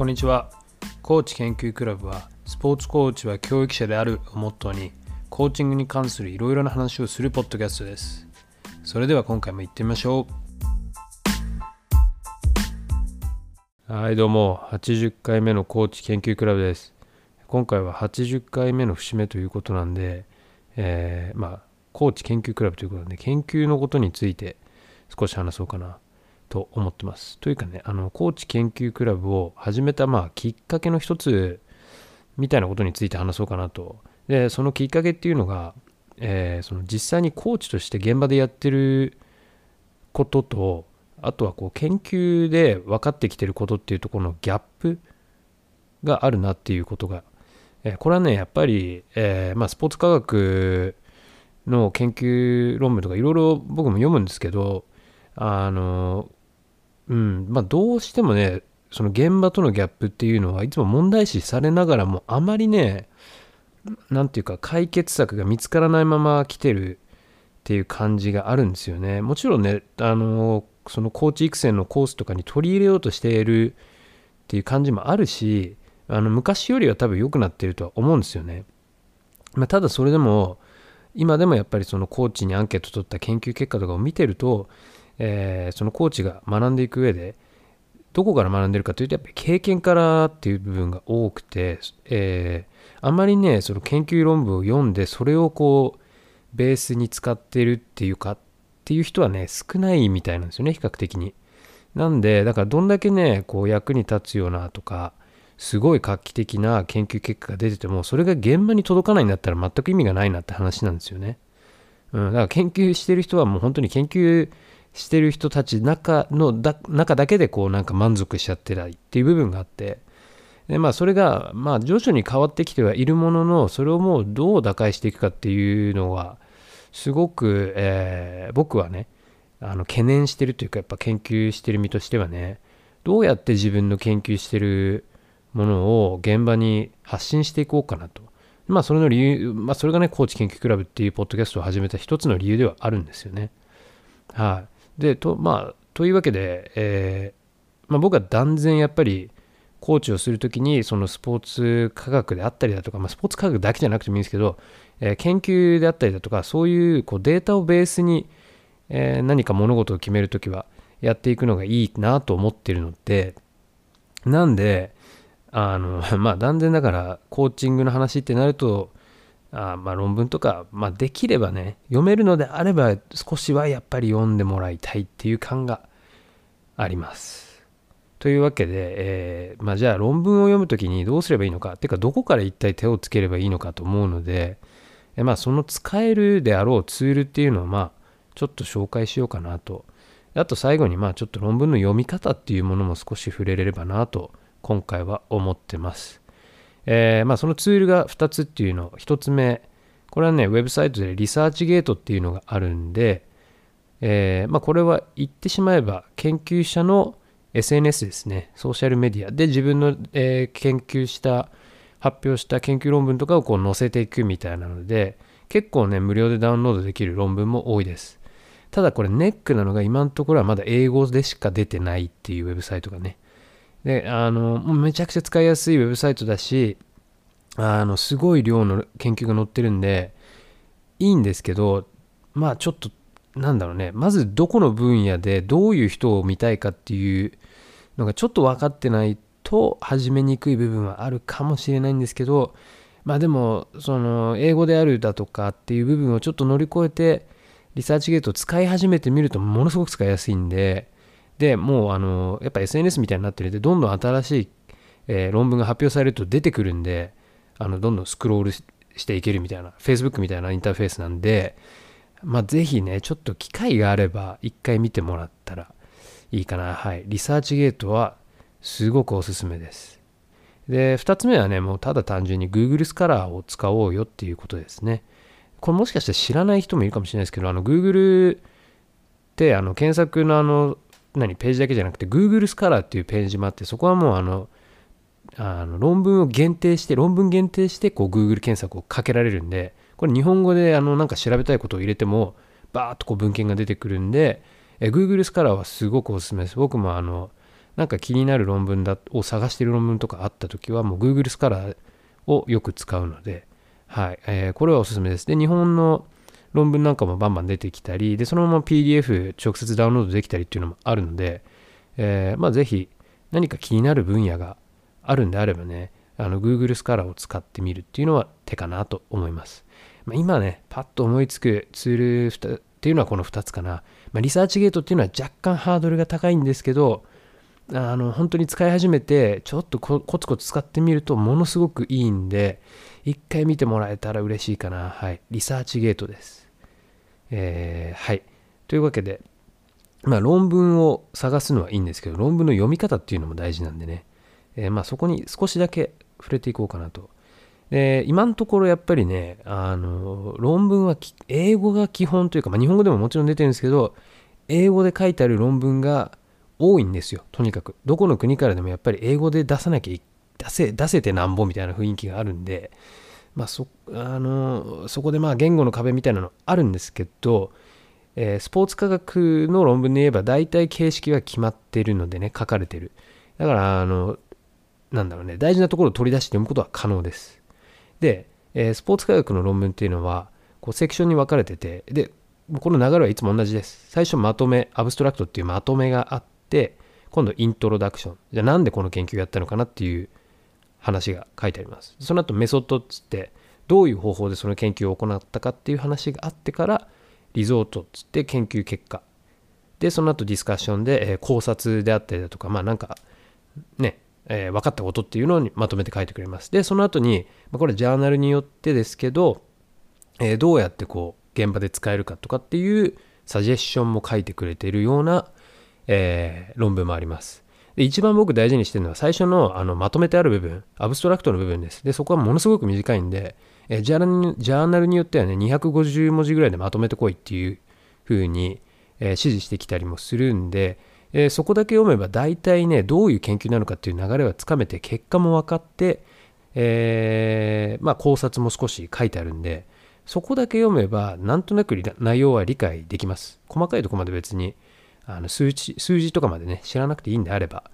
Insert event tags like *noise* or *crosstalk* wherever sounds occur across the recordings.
こんにちは。コーチ研究クラブはスポーツコーチは教育者であるをモットーにコーチングに関するいろいろな話をするポッドキャストです。それでは今回も行ってみましょう。はいどうも。80回目のコーチ研究クラブです。今回は80回目の節目ということなんで、えー、まあコーチ研究クラブということで研究のことについて少し話そうかな。と思ってます。というかね、あの、コーチ研究クラブを始めた、まあ、きっかけの一つみたいなことについて話そうかなと。で、そのきっかけっていうのが、えー、その実際にコーチとして現場でやってることと、あとはこう研究で分かってきてることっていうところのギャップがあるなっていうことが、えー、これはね、やっぱり、えー、まあ、スポーツ科学の研究論文とかいろいろ僕も読むんですけど、あの、うん、まあどうしてもね、その現場とのギャップっていうのはいつも問題視されながらもあまりね、なんていうか解決策が見つからないまま来てるっていう感じがあるんですよね。もちろんね、あの、そのコーチ育成のコースとかに取り入れようとしているっていう感じもあるし、あの昔よりは多分良くなってるとは思うんですよね。まあ、ただそれでも、今でもやっぱりそのコーチにアンケート取った研究結果とかを見てると、えー、そのコーチが学んでいく上でどこから学んでるかというとやっぱり経験からっていう部分が多くて、えー、あんまりねその研究論文を読んでそれをこうベースに使ってるっていうかっていう人はね少ないみたいなんですよね比較的に。なんでだからどんだけねこう役に立つようなとかすごい画期的な研究結果が出ててもそれが現場に届かないんだったら全く意味がないなって話なんですよね。うん、だから研究してる人はもう本当に研究してる人たち中のだ中だけでこうなんか満足しちゃってないっていう部分があってでまあそれがまあ徐々に変わってきてはいるもののそれをもうどう打開していくかっていうのはすごく、えー、僕はねあの懸念してるというかやっぱ研究してる身としてはねどうやって自分の研究してるものを現場に発信していこうかなと。まあそれの理由、まあそれがね、コーチ研究クラブっていうポッドキャストを始めた一つの理由ではあるんですよね。はい。でとまあというわけで、えー、まあ、僕は断然やっぱりコーチをするときにそのスポーツ科学であったりだとか、まあ、スポーツ科学だけじゃなくてもいいんですけど、えー、研究であったりだとかそういうこうデータをベースに、えー、何か物事を決めるときはやっていくのがいいなと思ってるのでなんであの *laughs* まあ断然だからコーチングの話ってなるとあまあ論文とか、まあ、できればね読めるのであれば少しはやっぱり読んでもらいたいっていう感があります。というわけで、えー、まあ、じゃあ論文を読むときにどうすればいいのかっていうかどこから一体手をつければいいのかと思うので、えまあ、その使えるであろうツールっていうのをまあちょっと紹介しようかなとあと最後にまあちょっと論文の読み方っていうものも少し触れれればなと今回は思ってます。えー、まあ、そのツールが2つっていうの1つ目これはねウェブサイトでリサーチゲートっていうのがあるんで、えー、まあ、これは言ってしまえば研究者の SNS ですね。ソーシャルメディアで自分の、えー、研究した発表した研究論文とかをこう載せていくみたいなので結構ね無料でダウンロードできる論文も多いです。ただこれネックなのが今のところはまだ英語でしか出てないっていうウェブサイトがねで、あの、もうめちゃくちゃ使いやすいウェブサイトだし、あの、すごい量の研究が載ってるんで、いいんですけど、まあちょっと、なんだろうね、まずどこの分野でどういう人を見たいかっていうのがちょっと分かってないと始めにくい部分はあるかもしれないんですけど、まあでも、その、英語であるだとかっていう部分をちょっと乗り越えて、リサーチゲートを使い始めてみるとものすごく使いやすいんで、で、もうあの、やっぱ SNS みたいになってるんで、どんどん新しい、えー、論文が発表されると出てくるんで、あの、どんどんスクロールしていけるみたいな、Facebook みたいなインターフェースなんで、まあ、ぜひね、ちょっと機会があれば、一回見てもらったらいいかな。はい。リサーチゲートは、すごくおすすめです。で、2つ目はね、もうただ単純に Google スカラーを使おうよっていうことですね。これもしかして知らない人もいるかもしれないですけど、あの Google ってあの検索のあの何ページだけじゃなくて Google スカラーっていうページもあってそこはもうあのあの論文を限定して論文限定してこう Google 検索をかけられるんでこれ日本語であのなんか調べたいことを入れてもバーッとこう文献が出てくるんでえ Google スカラーはすごくおすすめです僕もあのなんか気になる論文だを探してる論文とかあった時はもう Google スカラーをよく使うので、はいえー、これはおすすめです。で、日本の論文なんかもバンバン出てきたり、で、そのまま PDF 直接ダウンロードできたりっていうのもあるので、えー、まあぜひ何か気になる分野があるんであればね、あの Google スカラーを使ってみるっていうのは手かなと思います。まあ、今ね、パッと思いつくツールっていうのはこの2つかな。まあ、リサーチゲートっていうのは若干ハードルが高いんですけど、あの本当に使い始めてちょっとコツコツ使ってみるとものすごくいいんで一回見てもらえたら嬉しいかな。はい。リサーチゲートです。えー、はい。というわけでまあ論文を探すのはいいんですけど論文の読み方っていうのも大事なんでね、えー、まあそこに少しだけ触れていこうかなと。で今のところやっぱりねあの論文は英語が基本というか、まあ、日本語でももちろん出てるんですけど英語で書いてある論文が多いんですよ。とにかく。どこの国からでもやっぱり英語で出さなきゃい出せ出せてなんぼみたいな雰囲気があるんでまあそあのそこでまあ言語の壁みたいなのあるんですけど、えー、スポーツ科学の論文で言えば大体形式が決まってるのでね書かれてる。だからあのなんだろうね大事なところを取り出して読むことは可能です。で、えー、スポーツ科学の論文っていうのはこうセクションに分かれててでこの流れはいつも同じです。最初まとめアブストラクトっていうまとめがあって今度イントロダクション。じゃあなんでこの研究をやったのかなっていう話が書いてあります。その後メソッドっつってどういう方法でその研究を行ったかっていう話があってからリゾートっつって研究結果。でその後ディスカッションで、え考察であったりだとかまあなんかね、えー、分かったことっていうのをまとめて書いてくれます。でその後に、まあ、これジャーナルによってですけど、えー、どうやってこう現場で使えるかとかっていうサジェッションも書いてくれているようなえー、論文もあります。で一番僕大事にしてるのは最初のあのまとめてある部分、アブストラクトの部分です。で、そこはものすごく短いんで、え、ジャーナルによってはね、250文字ぐらいでまとめてこいっていう風に、えー、指示してきたりもするんで、えー、そこだけ読めば大体ね、どういう研究なのかっていう流れはつかめて、結果も分かって、えー、まあ考察も少し書いてあるんで、そこだけ読めば、なんとなく内容は理解できます。細かいとこまで別にあの数値数字とかまでね知らなくていいんであれば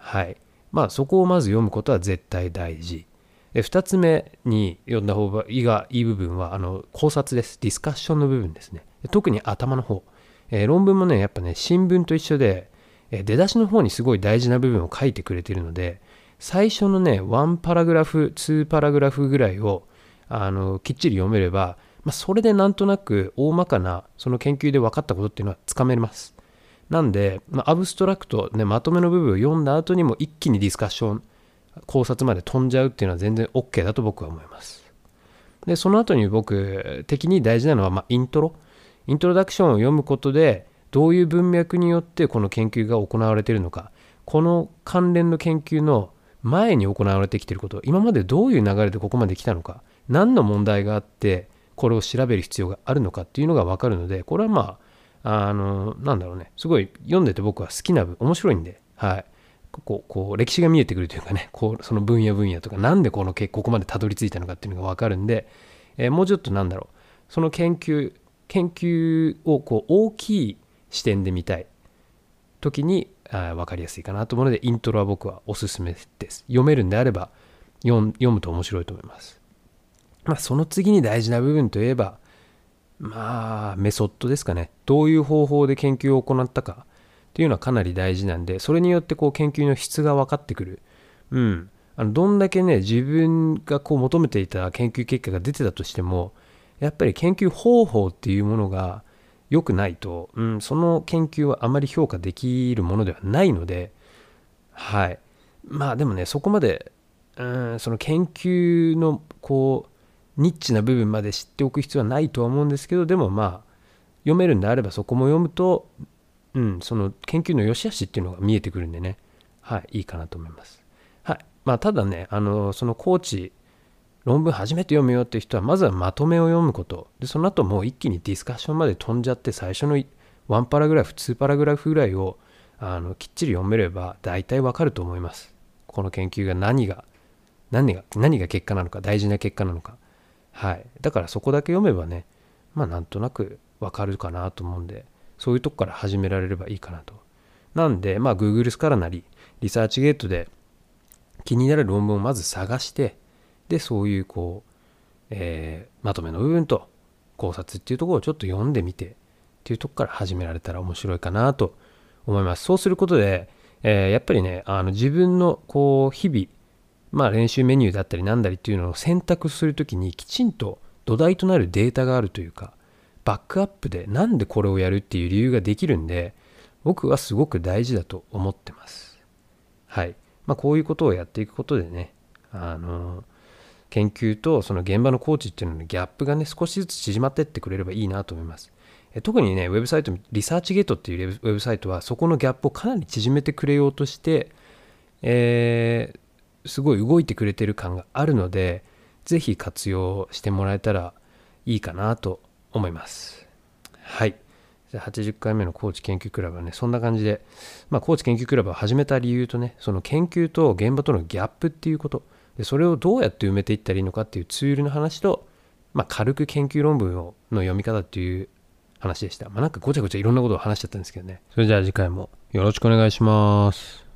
はい。まあそこをまず読むことは絶対大事。で2つ目に読んだ方がいい部分はあの考察です。ディスカッションの部分ですね。特に頭の方、えー、論文もねやっぱね新聞と一緒で、えー、出だしの方にすごい大事な部分を書いてくれてるので最初のね1パラグラフ2パラグラフぐらいをあのきっちり読めれば、まあ、それでなんとなく大まかなその研究で分かったことっていうのはつかめます。なんで、まあ、アブストラクト、ね、まとめの部分を読んだ後にも一気にディスカッション、考察まで飛んじゃうっていうのは全然 OK だと僕は思います。で、その後に僕的に大事なのは、まあ、イントロ。イントロダクションを読むことで、どういう文脈によってこの研究が行われているのか、この関連の研究の前に行われてきていること、今までどういう流れでここまで来たのか、何の問題があって、これを調べる必要があるのかっていうのが分かるので、これはまあ、あの、なんだろうね、すごい読んでて僕は好きな部、面白いんで、はい。こう、こう歴史が見えてくるというかね、こう、その分野分野とか、なんでこのここまでたどり着いたのかっていうのがわかるんで、えー、もうちょっとなんだろう、その研究、研究をこう大きい視点で見たい時にあ分かりやすいかなと思うので、イントロは僕はおすすめです。読めるんであれば読むと面白いと思います。まあ、その次に大事な部分といえば、まあ、メソッドですかね。どういう方法で研究を行ったかっていうのはかなり大事なんで、それによってこう研究の質が分かってくる。うん。あのどんだけね、自分がこう求めていた研究結果が出てたとしても、やっぱり研究方法っていうものが良くないと、うん、その研究はあまり評価できるものではないので、はい。まあでもね、そこまで、うん、その研究のこう、ニッチな部分まで知っておく必要はないとは思うんですけどでもまあ読めるんであればそこも読むと、うん、その研究の良し悪しっていうのが見えてくるんでね、はい、いいかなと思います。はいまあ、ただねあのそのコーチ論文初めて読むよっていう人はまずはまとめを読むこと。でその後もう一気にディスカッションまで飛んじゃって最初の1パラグラフ2パラグラフぐらいをあのきっちり読めれば大体わかると思います。この研究が何が何が何が結果なのか大事な結果なのか。はい、だからそこだけ読めばねまあなんとなくわかるかなと思うんでそういうとこから始められればいいかなとなんで、まあ、Google スカラなり、リサーチゲートで気になる論文をまず探して、で、そういうこう、えー、まとめの部分と考察っていうところをちょっと読んでみてっていうとこから始められたら面白いかなと思います。そうすることで、えー、やっぱりね、あの自分のこう日々、まあ練習メニューだったりなんだりっていうのを選択するときにきちんと土台となるデータがあるというか、バックアップでなんでこれをやるっていう理由ができるんで、僕はすごく大事だと思ってます。はい。まあこういうことをやっていくことでね、あの、研究とその現場のコーチっていうののギャップがね、少しずつ縮まってってくれればいいなと思います。特にね、ウェブサイト、リサーチゲートっていうウェブサイトは、そこのギャップをかなり縮めてくれようとして、えー、すごい動いてくれてる感があるので、ぜひ活用してもらえたらいいかなと思います。はい。じゃ80回目のコーチ研究クラブはね、そんな感じで、まあ、コーチ研究クラブを始めた理由とね、その研究と現場とのギャップっていうこと、でそれをどうやって埋めていったらいいのかっていうツールの話と、まあ、軽く研究論文をの読み方っていう話でした。まあ、なんかごちゃごちゃいろんなことを話しちゃったんですけどね。それじゃあ次回もよろしくお願いします。